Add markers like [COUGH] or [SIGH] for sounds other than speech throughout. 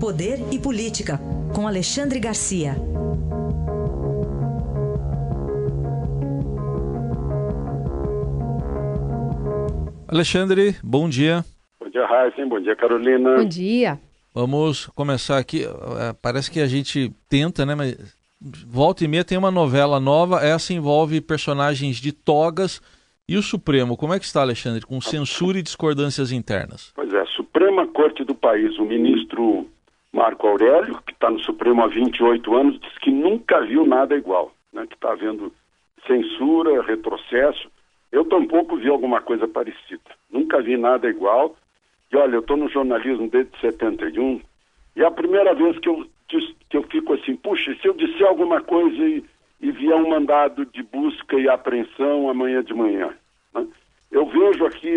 Poder e Política, com Alexandre Garcia. Alexandre, bom dia. Bom dia, Raíssa. Bom dia, Carolina. Bom dia. Vamos começar aqui. É, parece que a gente tenta, né? Mas volta e meia tem uma novela nova. Essa envolve personagens de togas e o Supremo, como é que está, Alexandre, com censura e discordâncias internas? Pois é, a Suprema Corte do país, o ministro Marco Aurélio, que está no Supremo há 28 anos, diz que nunca viu nada igual, né? que está havendo censura, retrocesso. Eu tampouco vi alguma coisa parecida. Nunca vi nada igual. E olha, eu estou no jornalismo desde 71 e é a primeira vez que eu, que eu fico assim, puxa, se eu disser alguma coisa e, e vier um mandado de busca e apreensão amanhã de manhã, né? Eu vejo aqui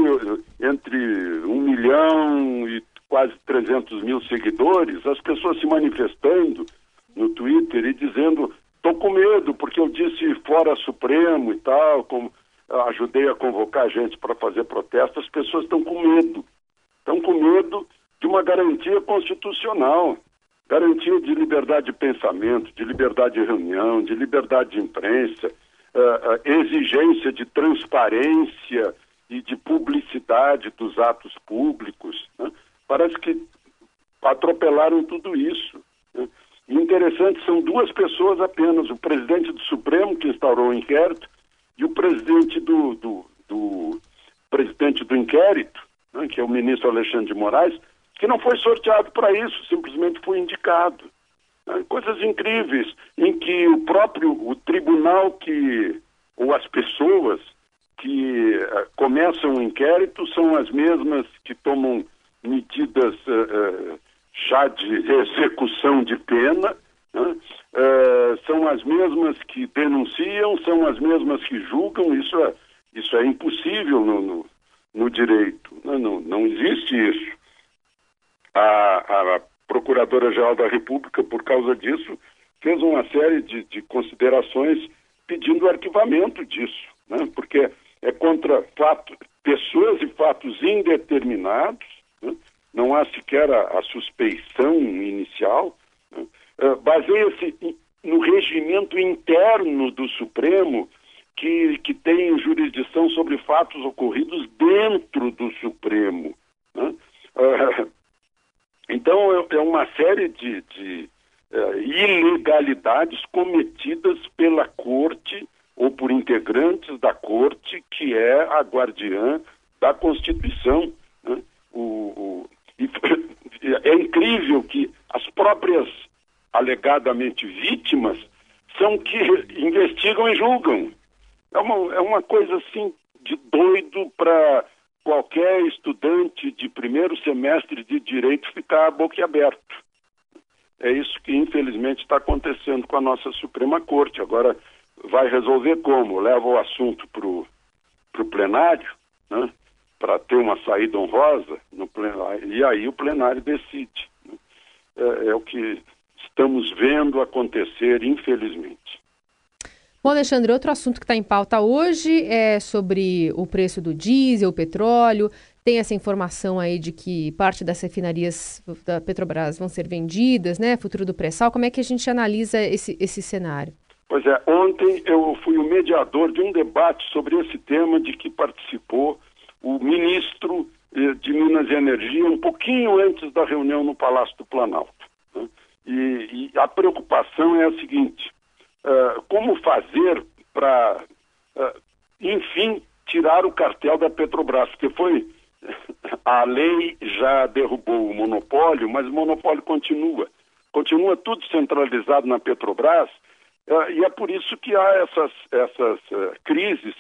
entre um milhão quase 300 mil seguidores, as pessoas se manifestando no Twitter e dizendo: estou com medo porque eu disse fora Supremo e tal, como ajudei a convocar gente para fazer protesto, as pessoas estão com medo. Estão com medo de uma garantia constitucional garantia de liberdade de pensamento, de liberdade de reunião, de liberdade de imprensa, uh, exigência de transparência e de publicidade dos atos públicos. Né? Parece que atropelaram tudo isso. Né? interessante, são duas pessoas apenas, o presidente do Supremo, que instaurou o inquérito, e o presidente do, do, do presidente do inquérito, né, que é o ministro Alexandre de Moraes, que não foi sorteado para isso, simplesmente foi indicado. Né? Coisas incríveis, em que o próprio o tribunal que, ou as pessoas que uh, começam o inquérito são as mesmas que tomam medidas uh, uh, já de execução de pena, né? são as mesmas que denunciam, são as mesmas que julgam, isso é, isso é impossível no, no, no direito, né? não, não existe isso. A, a Procuradora-Geral da República, por causa disso, fez uma série de, de considerações pedindo arquivamento disso, né? porque é contra fato, pessoas e fatos indeterminados? Não há sequer a, a suspeição inicial, né? uh, baseia-se no regimento interno do Supremo, que, que tem jurisdição sobre fatos ocorridos dentro do Supremo. Né? Uh, [LAUGHS] então, é, é uma série de, de uh, ilegalidades cometidas pela Corte ou por integrantes da Corte, que é a guardiã da Constituição. Né? O, o, é incrível que as próprias alegadamente vítimas são que investigam e julgam. É uma, é uma coisa assim de doido para qualquer estudante de primeiro semestre de direito ficar boquiaberto. É isso que infelizmente está acontecendo com a nossa Suprema Corte. Agora vai resolver como? Leva o assunto para o plenário, né? para ter uma saída honrosa no plenário, e aí o plenário decide. É, é o que estamos vendo acontecer, infelizmente. Bom, Alexandre, outro assunto que está em pauta hoje é sobre o preço do diesel, o petróleo. Tem essa informação aí de que parte das refinarias da Petrobras vão ser vendidas, né? Futuro do pré-sal. Como é que a gente analisa esse, esse cenário? Pois é, ontem eu fui o mediador de um debate sobre esse tema de que participou o ministro Minas e Energia um pouquinho antes da reunião no Palácio do Planalto. Né? E, e a preocupação é a seguinte: uh, como fazer para, uh, enfim, tirar o cartel da Petrobras, porque foi [LAUGHS] a lei já derrubou o monopólio, mas o monopólio continua. Continua tudo centralizado na Petrobras, uh, e é por isso que há essas, essas crises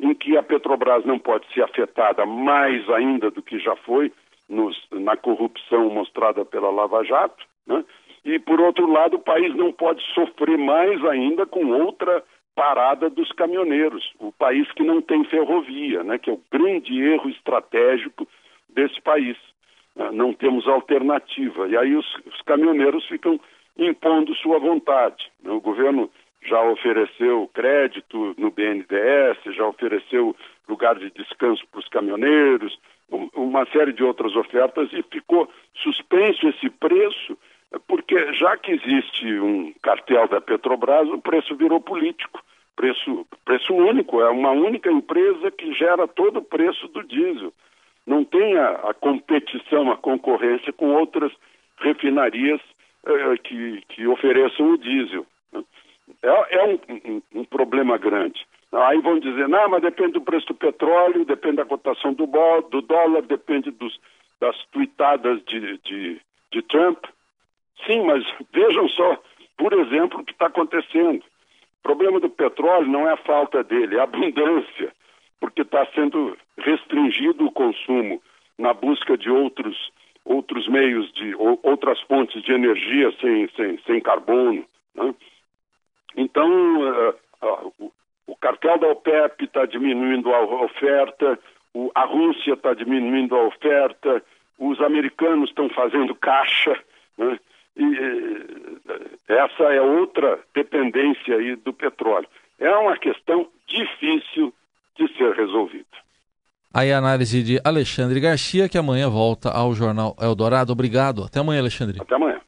em que a Petrobras não pode ser afetada mais ainda do que já foi nos, na corrupção mostrada pela Lava Jato, né? E, por outro lado, o país não pode sofrer mais ainda com outra parada dos caminhoneiros. O país que não tem ferrovia, né, que é o grande erro estratégico desse país. Ah, não temos alternativa. E aí os, os caminhoneiros ficam impondo sua vontade. Né? O governo já ofereceu crédito no BNDES, já ofereceu lugar de descanso para os caminhoneiros, uma série de outras ofertas e ficou suspenso esse preço já que existe um cartel da Petrobras, o preço virou político. Preço, preço único, é uma única empresa que gera todo o preço do diesel. Não tem a, a competição, a concorrência com outras refinarias eh, que, que ofereçam o diesel. É, é um, um, um, problema grande. Aí vão dizer, não, mas depende do preço do petróleo, depende da cotação do, do dólar, depende dos, das tuitadas de, de, de Trump. Sim, mas vejam só, por exemplo, o que está acontecendo. O problema do petróleo não é a falta dele, é a abundância, porque está sendo restringido o consumo na busca de outros, outros meios, de outras fontes de energia sem, sem, sem carbono. Né? Então, uh, uh, o, cartel da OPEP está diminuindo a oferta, a Rússia está diminuindo a oferta, os americanos estão fazendo caixa. Né? E essa é outra dependência aí do petróleo. É uma questão difícil de ser resolvida. Aí a análise de Alexandre Garcia, que amanhã volta ao Jornal Eldorado. Obrigado. Até amanhã, Alexandre. Até amanhã.